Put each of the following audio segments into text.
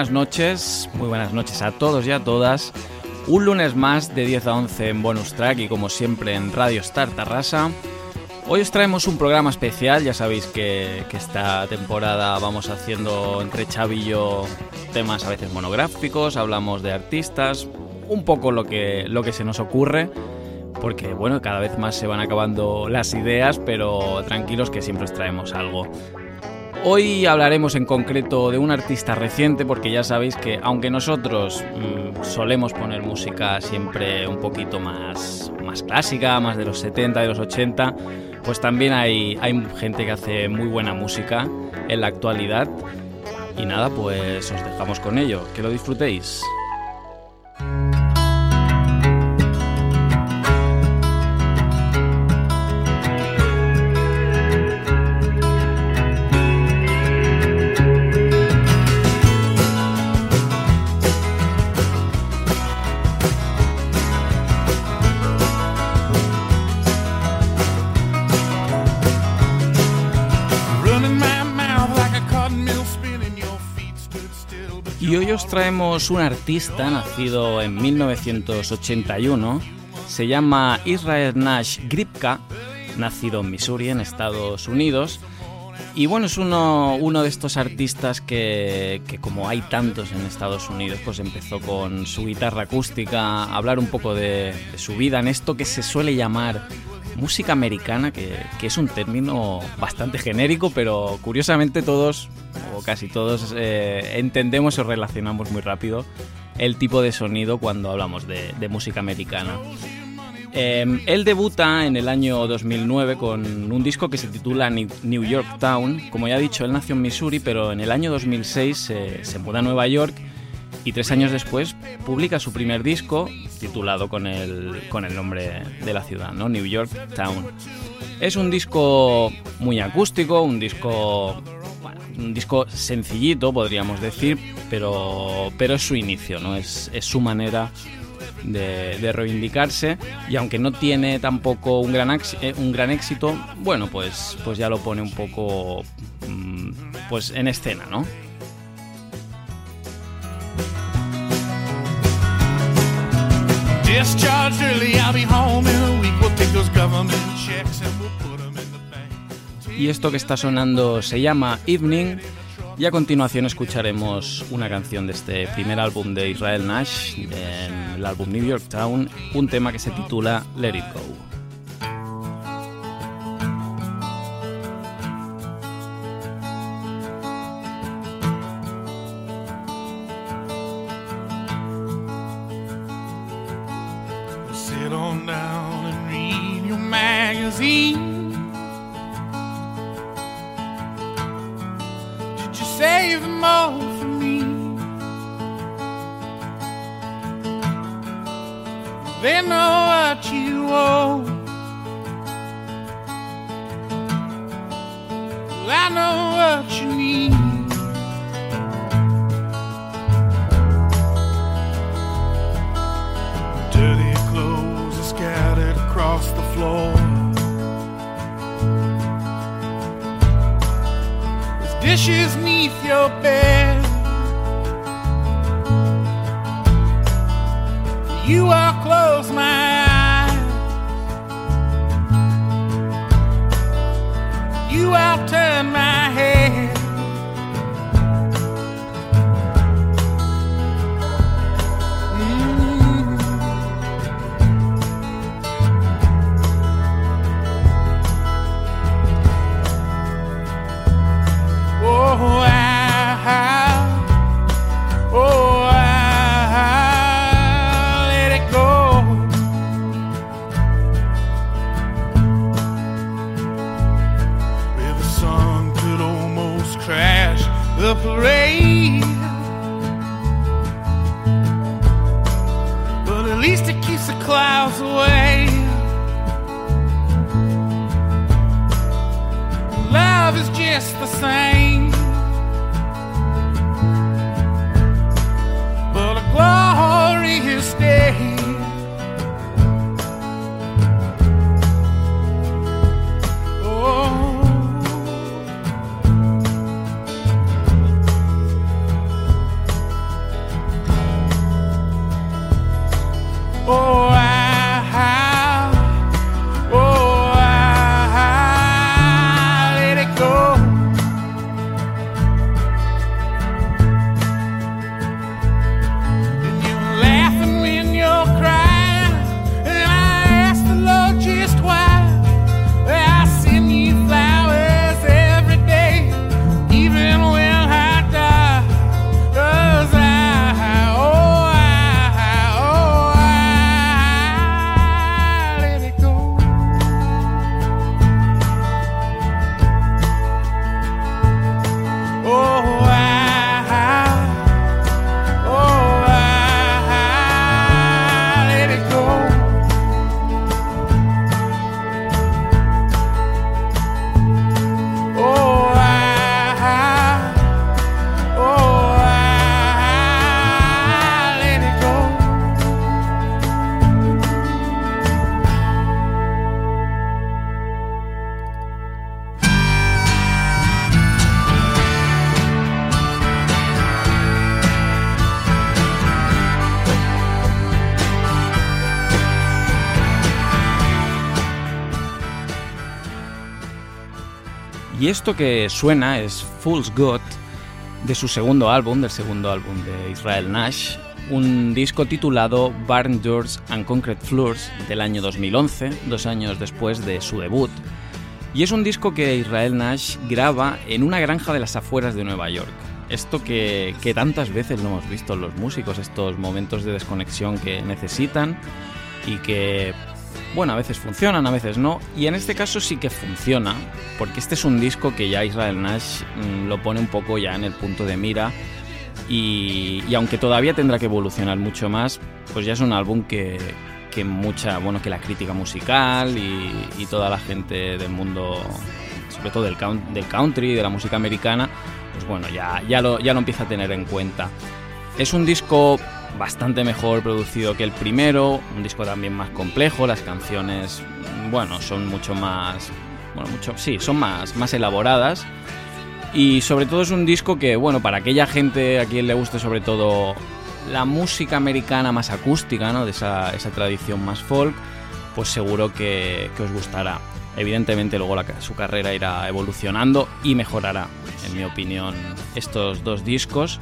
Buenas noches, muy buenas noches a todos y a todas. Un lunes más de 10 a 11 en Bonus Track y como siempre en Radio Star Tarrasa. Hoy os traemos un programa especial, ya sabéis que, esta temporada vamos haciendo entre chavillo temas a veces monográficos, hablamos de artistas, un poco lo que, lo que se nos ocurre, porque bueno, cada vez más se van acabando las ideas, pero tranquilos que siempre os traemos algo. Hoy hablaremos en concreto de un artista reciente porque ya sabéis que aunque nosotros mm, solemos poner música siempre un poquito más, más clásica, más de los 70, de los 80, pues también hay, hay gente que hace muy buena música en la actualidad. Y nada, pues os dejamos con ello. Que lo disfrutéis. Traemos un artista nacido en 1981. Se llama Israel Nash Gripka, nacido en Missouri, en Estados Unidos. Y bueno, es uno, uno de estos artistas que, como hay tantos en Estados Unidos, pues empezó con su guitarra acústica, a hablar un poco de, de su vida en esto que se suele llamar música americana, que, es un término bastante genérico, pero curiosamente todos, o casi todos, eh, entendemos o relacionamos muy rápido el tipo de sonido cuando hablamos de, música americana. Em, él debuta en el año 2009 con un disco que se titula New York Town. Como ya he dicho, él nació en Missouri, pero en el año 2006 se muda a Nueva York y tres años después publica su primer disco titulado con el, con el nombre de la ciudad, ¿no? New York Town. Es un disco muy acústico, un disco, un disco sencillito, podríamos decir, pero, pero es su inicio, ¿no? es, es su manera de, reivindicarse y aunque no tiene tampoco un gran, eh, un gran éxito, bueno, pues, pues ya lo pone un poco mm, pues en escena, ¿no? Y esto que está sonando se llama Evening. Y a continuación escucharemos una canción de este primer álbum de Israel Nash, el álbum New York Town, un tema que se titula Let It Go. Could you save them all for me? They know what you owe. I know what beneath your bed. clouds away. Love is just the same. Esto que suena es Fool's God de su segundo álbum, del segundo álbum de Israel Nash, un disco titulado Barn Doors and Concrete Floors del año 2011, dos años después de su debut. Y es un disco que Israel Nash graba en una granja de las afueras de Nueva York. Esto que, que tantas veces lo hemos visto los músicos, estos momentos de desconexión que necesitan y que bueno, a veces funcionan, a veces no, y en este caso sí que funciona, porque este es un disco que ya Israel Nash mm, lo pone un poco ya en el punto de mira, y, aunque todavía tendrá que evolucionar mucho más, pues ya es un álbum que, que mucha, bueno, que la crítica musical y, toda la gente del mundo, sobre todo del, del country, de la música americana, pues bueno, ya, ya, lo, ya lo empieza a tener en cuenta. Es un disco bastante mejor producido que el primero, un disco también más complejo, las canciones, bueno, son mucho más, bueno, mucho, sí, son más, más elaboradas. Y sobre todo es un disco que, bueno, para aquella gente a quien le guste sobre todo la música americana más acústica, ¿no? De esa, esa tradición más folk, pues seguro que, que os gustará. Evidentemente luego su carrera irá evolucionando y mejorará, en mi opinión, estos dos discos.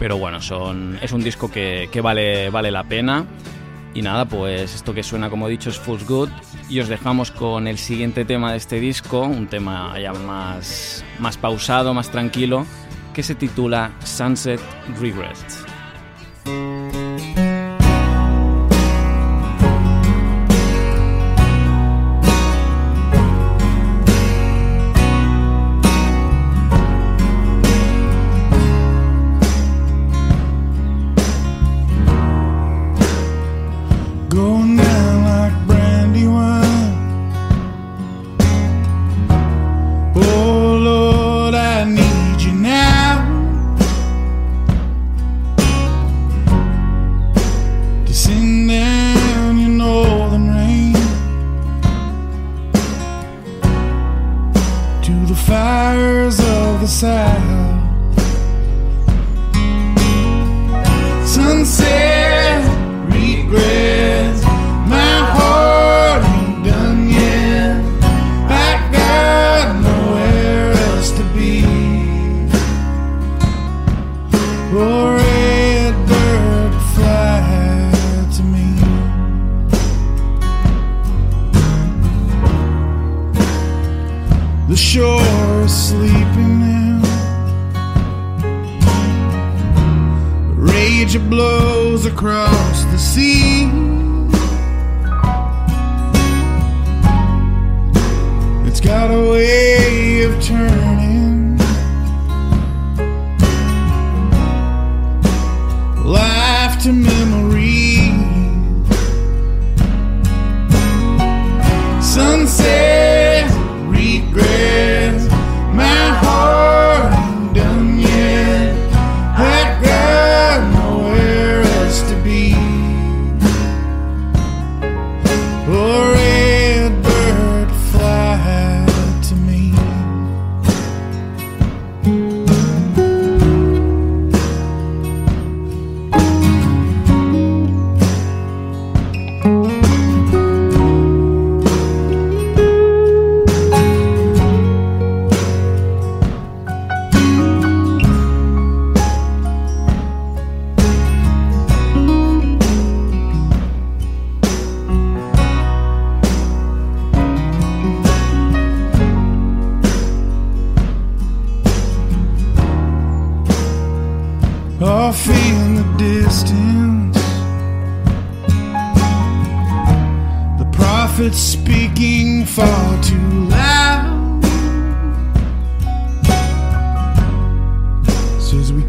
Pero bueno, son, es un disco que, vale, vale la pena. Y nada, pues esto que suena como he dicho es Fool's Good. Y os dejamos con el siguiente tema de este disco, un tema ya más, más pausado, más tranquilo, que se titula Sunset Regrets.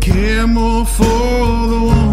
Care more for the one.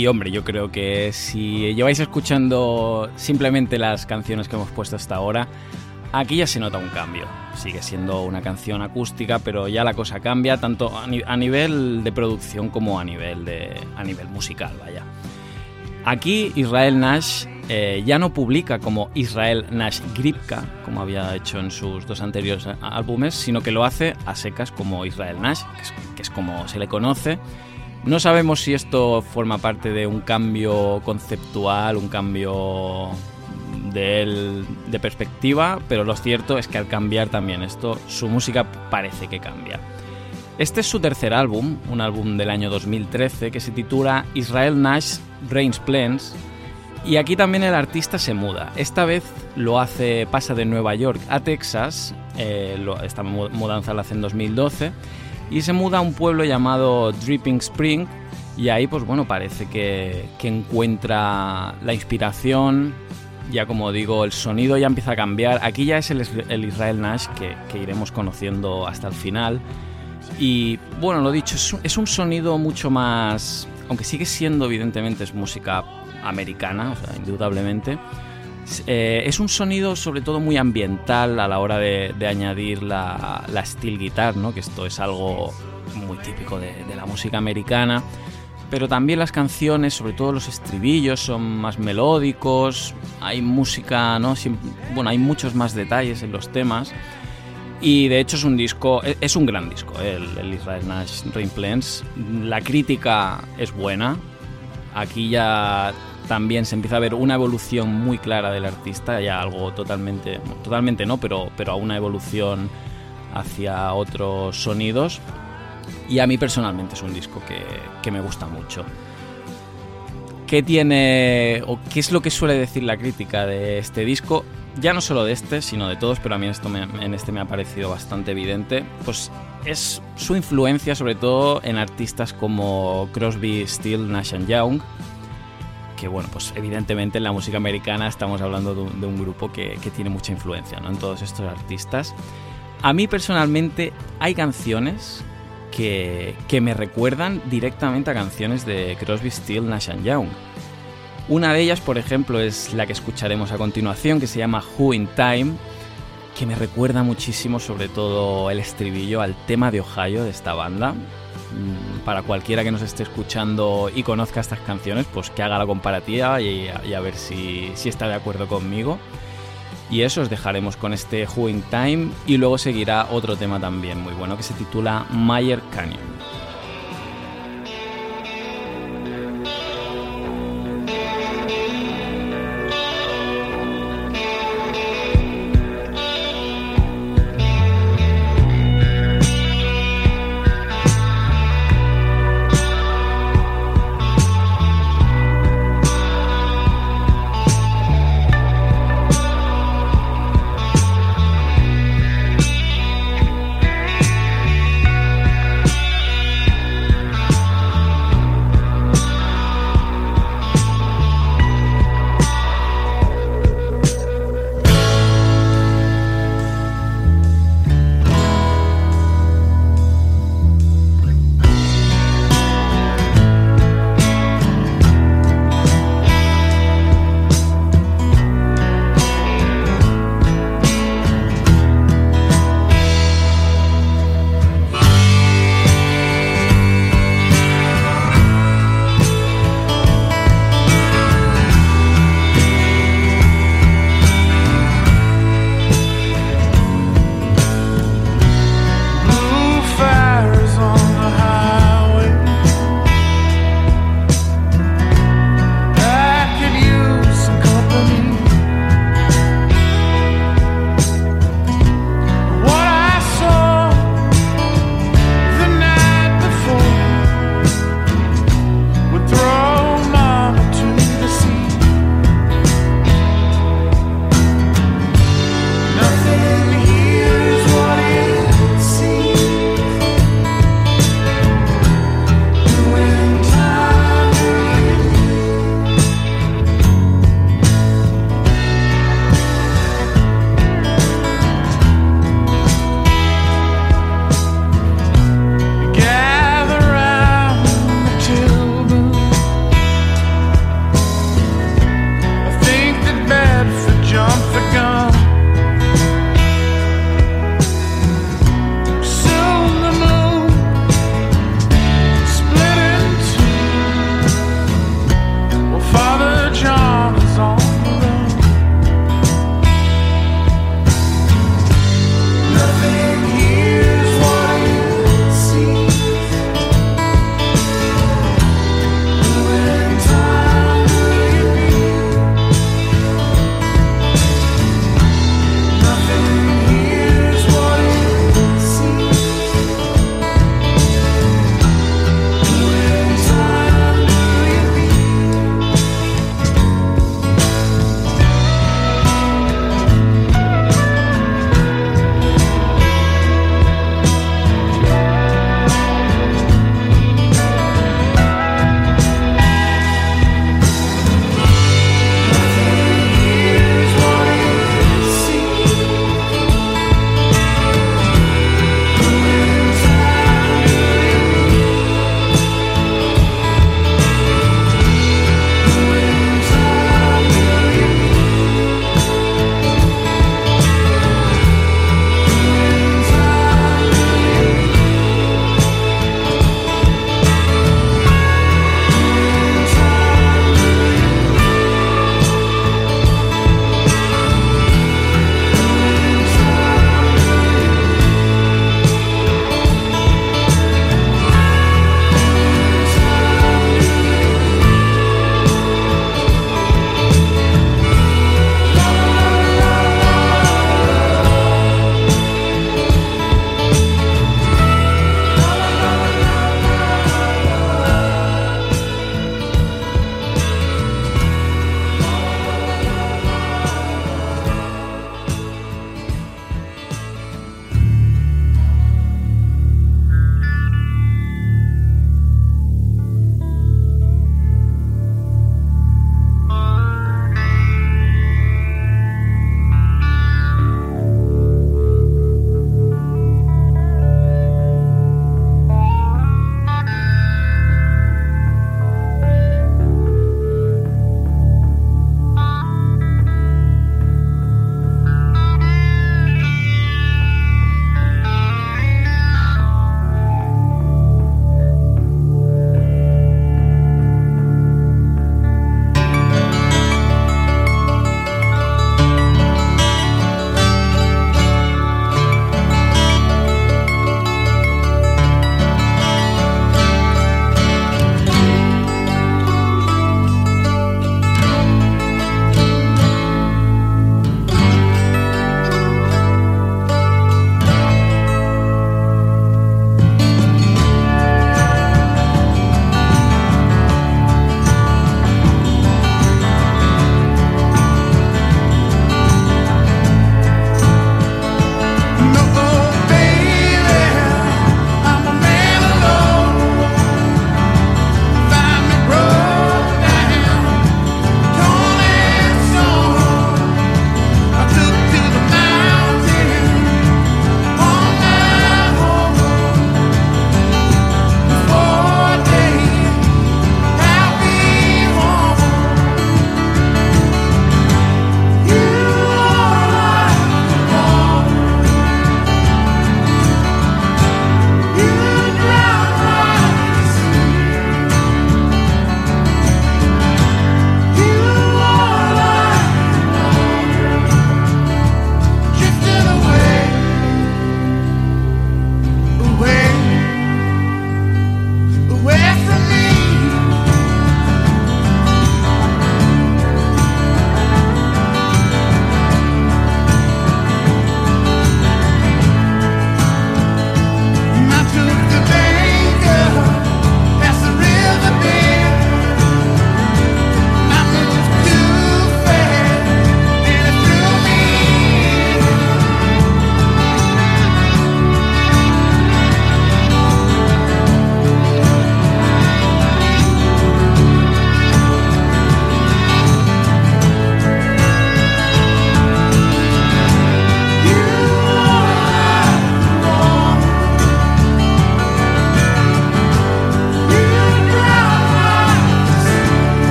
Y hombre, yo creo que si lleváis escuchando simplemente las canciones que hemos puesto hasta ahora, aquí ya se nota un cambio. Sigue siendo una canción acústica, pero ya la cosa cambia tanto a, nivel de producción como a nivel, de, a nivel musical, vaya. Aquí Israel Nash eh, ya no publica como Israel Nash Gripka, como había hecho en sus dos anteriores álbumes, sino que lo hace a secas como Israel Nash, que es, como se le conoce. No sabemos si esto forma parte de un cambio conceptual, un cambio de, perspectiva, pero lo cierto es que al cambiar también esto, su música parece que cambia. Este es su tercer álbum, un álbum del año 2013 que se titula Israel Nash Brains Plans. Y aquí también el artista se muda. Esta vez lo hace, pasa de Nueva York a Texas. Eh, esta mudanza la hace en 2012. Y se muda a un pueblo llamado Dripping Spring. Y ahí, pues bueno, parece que, encuentra la inspiración. Ya como digo, el sonido ya empieza a cambiar. Aquí ya es el, Israel Nash que, que iremos conociendo hasta el final. Y bueno, lo dicho, es un, sonido mucho más, aunque sigue siendo evidentemente es música americana, o sea, indudablemente, eh, es un sonido sobre todo muy ambiental a la hora de, añadir la, steel guitar, ¿no? que esto es algo muy típico de, la música americana. Pero también las canciones, sobre todo los estribillos, son más melódicos, hay música, ¿no? bueno, hay muchos más detalles en los temas. Y de hecho es un disco, e-, es un gran disco, ¿eh? el, Israel Nash Reimplants. La crítica es buena. Aquí ya también se empieza a ver una evolución muy clara del artista, ya algo totalmente, totalmente no, pero, pero a una evolución hacia otros sonidos. Y a mí personalmente es un disco que, que me gusta mucho. ¿Qué tiene o qué es lo que suele decir la crítica de este disco? ya no solo de este, sino de todos, pero a mí en este me ha parecido bastante evidente, pues es su influencia sobre todo en artistas como Crosby, Steele, Nash Young, que bueno, pues evidentemente en la música americana estamos hablando de un, grupo que, tiene mucha influencia ¿no? en todos estos artistas. A mí personalmente hay canciones que, que me recuerdan directamente a canciones de Crosby, Steele, Nash Young una de ellas, por ejemplo, es la que escucharemos a continuación, que se llama Who in Time, que me recuerda muchísimo, sobre todo el estribillo, al tema de Ohio de esta banda. Mm, para cualquiera que nos esté escuchando y conozca estas canciones, pues que haga la comparativa y, a ver si, está de acuerdo conmigo. Y eso os dejaremos con este Who in Time y luego seguirá otro tema también muy bueno que se titula Mayer Canyon.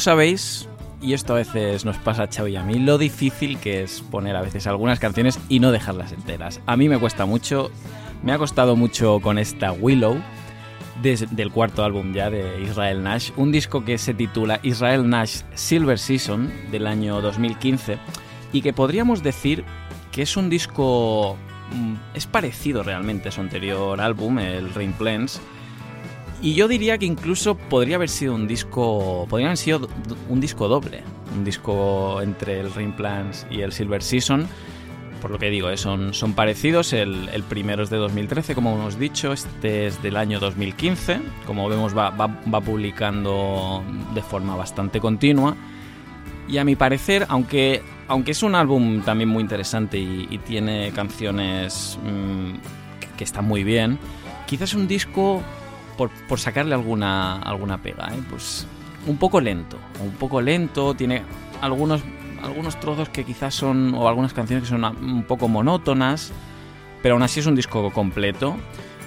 Sabéis, y esto a veces nos pasa a Chavo y a mí, lo difícil que es poner a veces algunas canciones y no dejarlas enteras. A mí me cuesta mucho, me ha costado mucho con esta Willow, desde del cuarto álbum ya de Israel Nash, un disco que se titula Israel Nash Silver Season del año 2015 y que podríamos decir que es un disco mm, es parecido realmente a su anterior álbum, el Rain Plans, y yo diría que incluso podría haber sido un disco, podría haber sido un disco doble, un disco entre el Plans y el Silver Season. Por lo que digo, eh, son, son parecidos. El, primero es de 2013, como hemos dicho. Este es del año 2015. Como vemos, va, va, publicando de forma bastante continua. Y a mi parecer, aunque, aunque es un álbum también muy interesante y, tiene canciones mm, que están muy bien, quizás un disco por, sacarle alguna, alguna pega, ¿eh? pues un poco lento, un poco lento, tiene algunos, algunos trozos que quizás son, o algunas canciones que son un poco monótonas, pero aún así es un disco completo.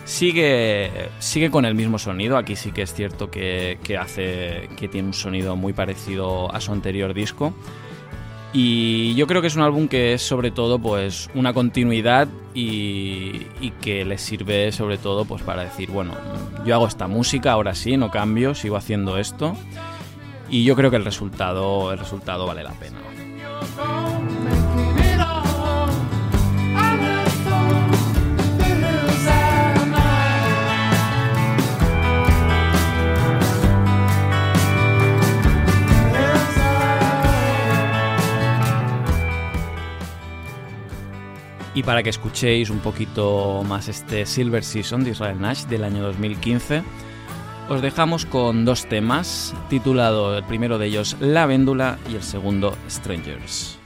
Sigue, sigue con el mismo sonido, aquí sí que es cierto que, que hace, que tiene un sonido muy parecido a su anterior disco. Y yo creo que es un álbum que es sobre todo pues una continuidad y, que le sirve sobre todo pues para decir, bueno, yo hago esta música, ahora sí, no cambio, sigo haciendo esto. Y yo creo que el resultado, el resultado vale la pena. Y para que escuchéis un poquito más este Silver Season de Israel Nash del año 2015, os dejamos con dos temas, titulado el primero de ellos La Véndula y el segundo Strangers.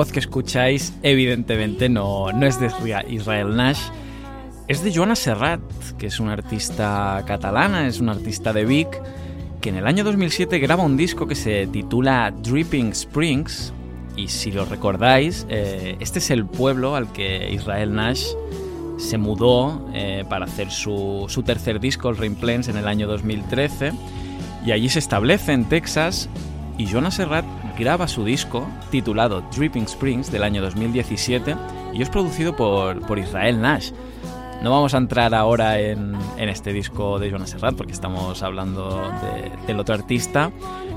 Voz que escucháis, evidentemente, no, no es de Israel Nash, es de Joana Serrat, que es una artista catalana, es una artista de Vic, que en el año 2007 graba un disco que se titula Dripping Springs. Y si lo recordáis, eh, este es el pueblo al que Israel Nash se mudó eh, para hacer su, su, tercer disco, el Rain Plains, en el año 2013. Y allí se establece en Texas y Jonas Serrat graba su disco titulado Dripping Springs del año 2017 y es producido por, por Israel Nash. No vamos a entrar ahora en, en este disco de Jonas Serrat porque estamos hablando del otro artista,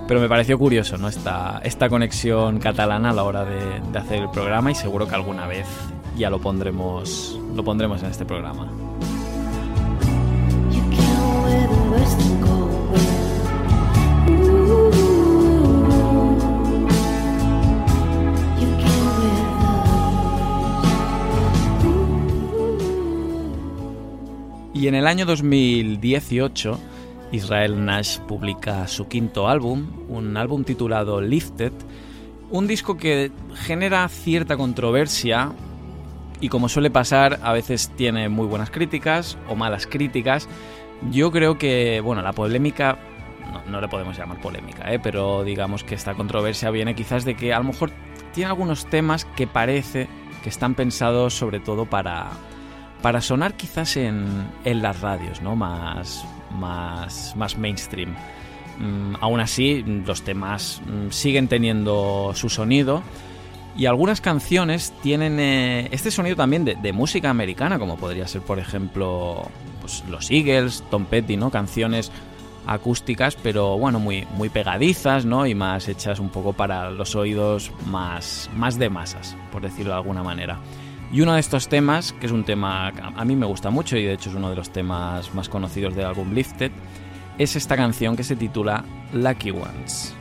pero me pareció curioso ¿no? esta, esta conexión catalana a la hora de, hacer el programa y seguro que alguna vez ya lo pondremos, lo pondremos en este programa. Y en el año 2018, Israel Nash publica su quinto álbum, un álbum titulado Lifted, un disco que genera cierta controversia y como suele pasar, a veces tiene muy buenas críticas o malas críticas. Yo creo que, bueno, la polémica, no, le podemos llamar polémica, ¿eh? pero digamos que esta controversia viene quizás de que a lo mejor tiene algunos temas que parece que están pensados sobre todo para, para sonar quizás en, las radios, ¿no? Más, más, más mainstream. Mm, aún así, los temas mm, siguen teniendo su sonido y algunas canciones tienen eh, este sonido también de, música americana, como podría ser, por ejemplo, pues, los Eagles, Tom Petty, ¿no? Canciones acústicas, pero bueno, muy, muy pegadizas, ¿no? Y más hechas un poco para los oídos más, más de masas, por decirlo de alguna manera. Y uno de estos temas, que es un tema que a mí me gusta mucho y de hecho es uno de los temas más conocidos del álbum Lifted, es esta canción que se titula Lucky Ones.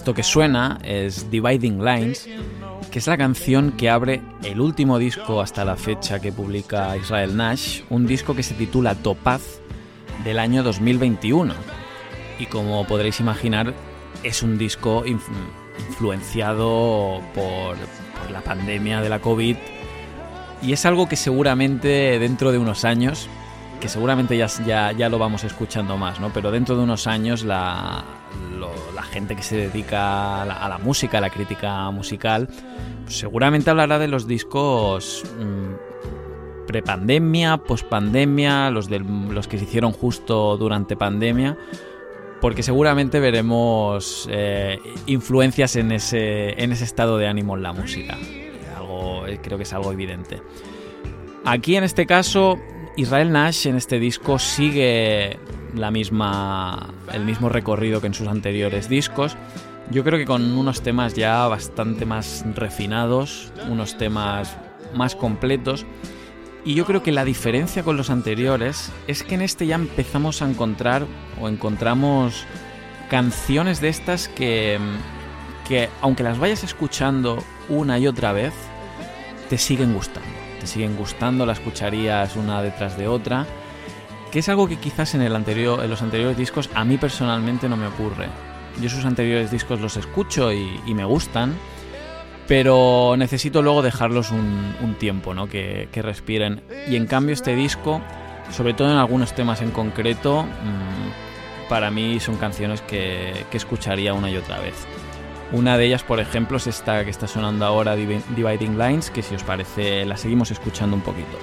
Esto que suena es Dividing Lines, que es la canción que abre el último disco hasta la fecha que publica Israel Nash, un disco que se titula Topaz del año 2021. Y como podréis imaginar, es un disco influenciado por, por la pandemia de la COVID y es algo que seguramente dentro de unos años que seguramente ya, ya, ya, lo vamos escuchando más, ¿no? Pero dentro de unos años la, gente que se dedica a la, música, a la crítica musical, pues seguramente hablará de los discos mm, prepandemia, pospandemia, los, los que se hicieron justo durante pandemia, porque seguramente veremos eh, influencias en ese, en ese estado de ánimo en la música. Algo, eh, creo que es algo evidente. Aquí en este caso Israel Nash en este disco sigue la misma, el mismo recorrido que en sus anteriores discos. Yo creo que con unos temas ya bastante más refinados, unos temas más completos. Y yo creo que la diferencia con los anteriores es que en este ya empezamos a encontrar o encontramos canciones de estas que, que aunque las vayas escuchando una y otra vez, te siguen gustando te siguen gustando, la escucharías una detrás de otra, que es algo que quizás en, el anterior, en los anteriores discos a mí personalmente no me ocurre. Yo sus anteriores discos los escucho y, me gustan, pero necesito luego dejarlos un, tiempo, ¿no? Que, respiren. Y en cambio este disco, sobre todo en algunos temas en concreto, mm, para mí son canciones que escucharía una y otra vez. Una de ellas, por ejemplo, es esta que está sonando ahora, Dividing Lines, que si os parece la seguimos escuchando un poquito.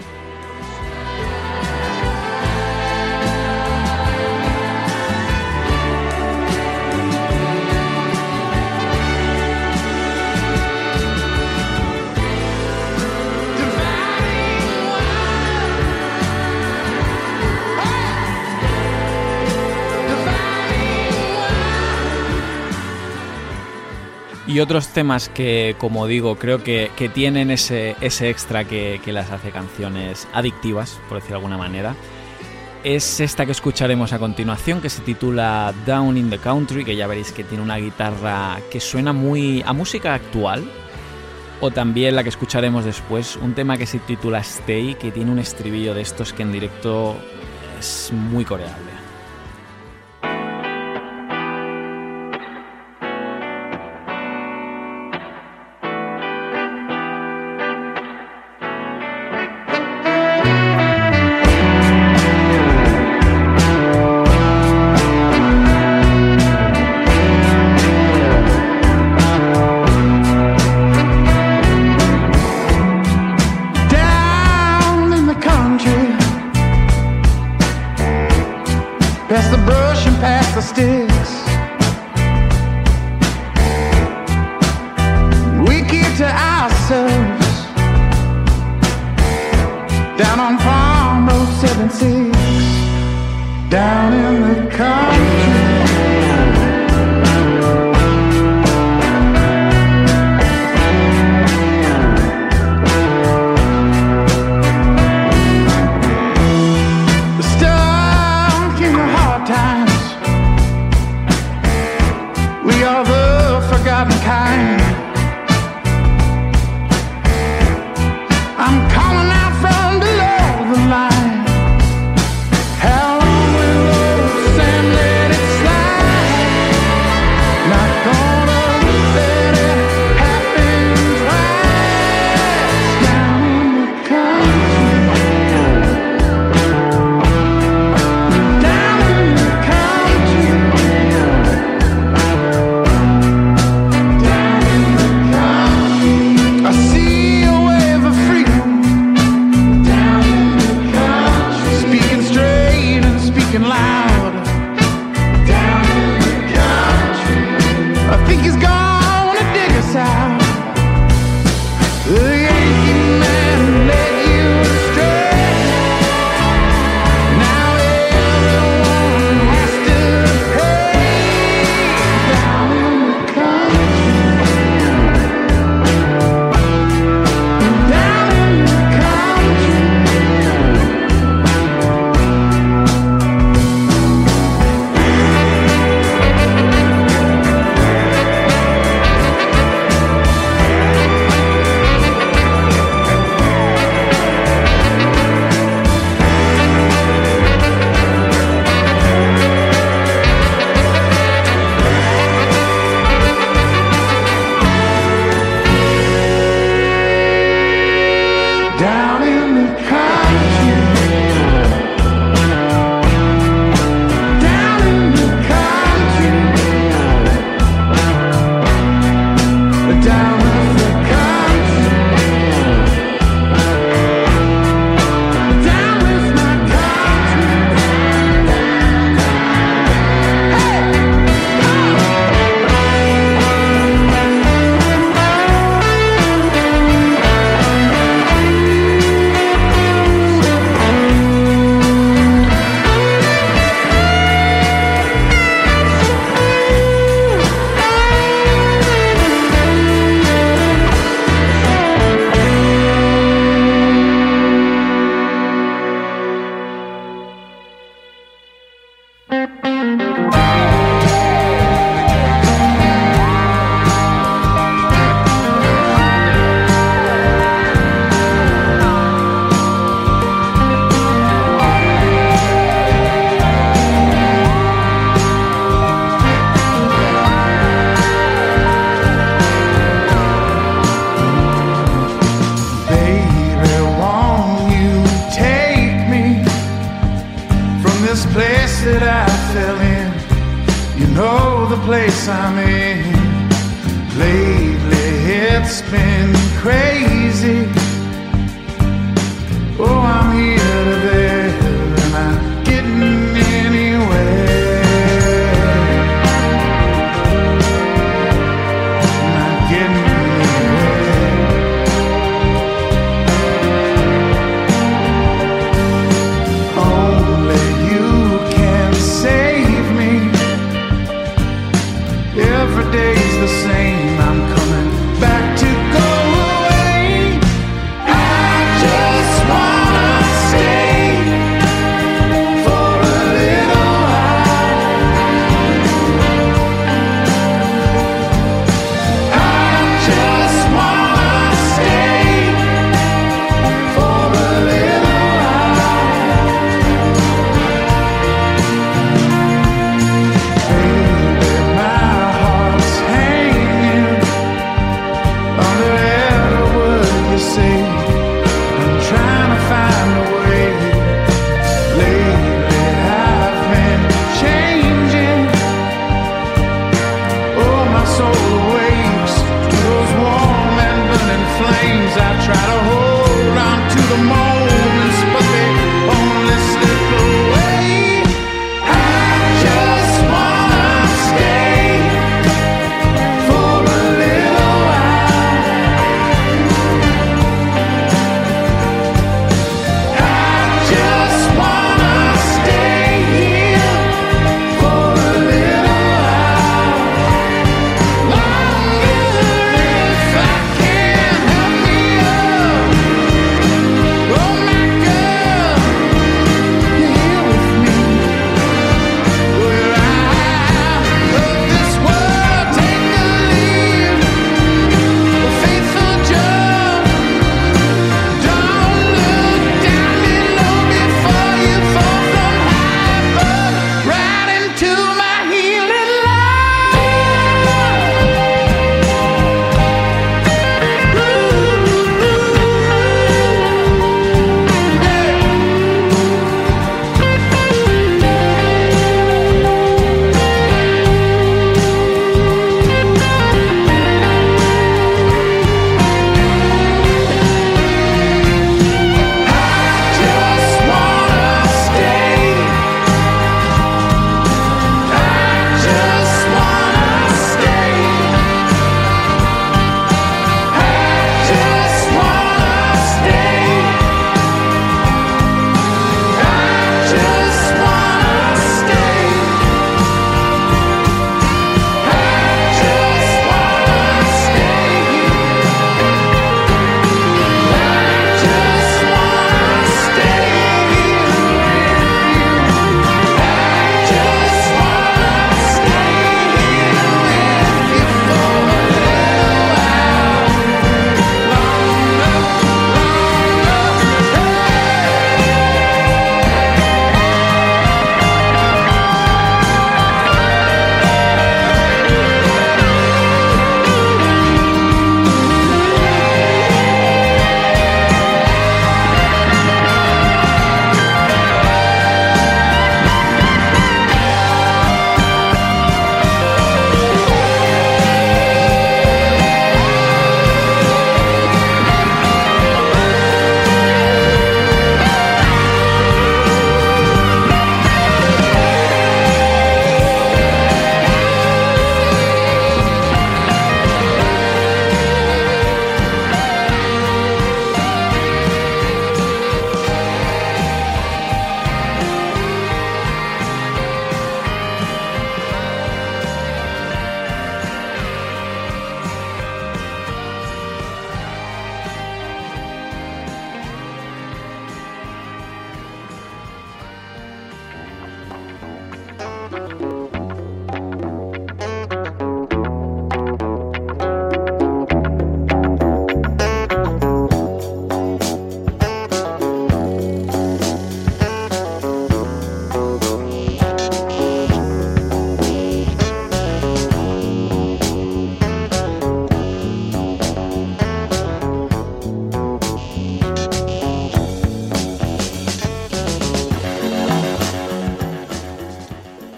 Y otros temas que, como digo, creo que, tienen ese, ese extra que, las hace canciones adictivas, por decirlo de alguna manera. Es esta que escucharemos a continuación, que se titula Down in the Country, que ya veréis que tiene una guitarra que suena muy a música actual. O también la que escucharemos después, un tema que se titula Stay, que tiene un estribillo de estos que en directo es muy coreable. down in the car.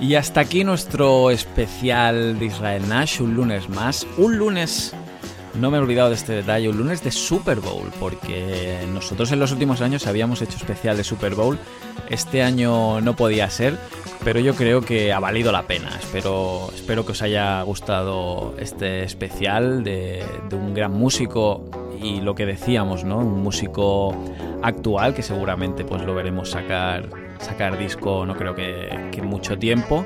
Y hasta aquí nuestro especial de Israel Nash, un lunes más. Un lunes, no me he olvidado de este detalle, un lunes de Super Bowl, porque nosotros en los últimos años habíamos hecho especial de Super Bowl. Este año no podía ser, pero yo creo que ha valido la pena. Espero, espero que os haya gustado este especial de, de un gran músico y lo que decíamos, ¿no? Un músico actual que seguramente pues lo veremos sacar, sacar disco no creo que, que mucho tiempo.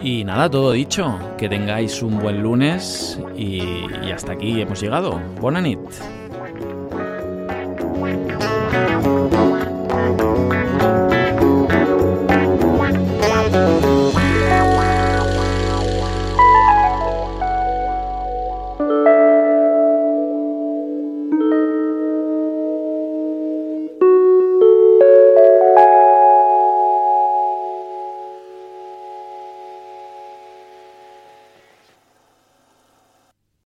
Y nada, todo dicho, que tengáis un buen lunes y, y hasta aquí hemos llegado. Buena.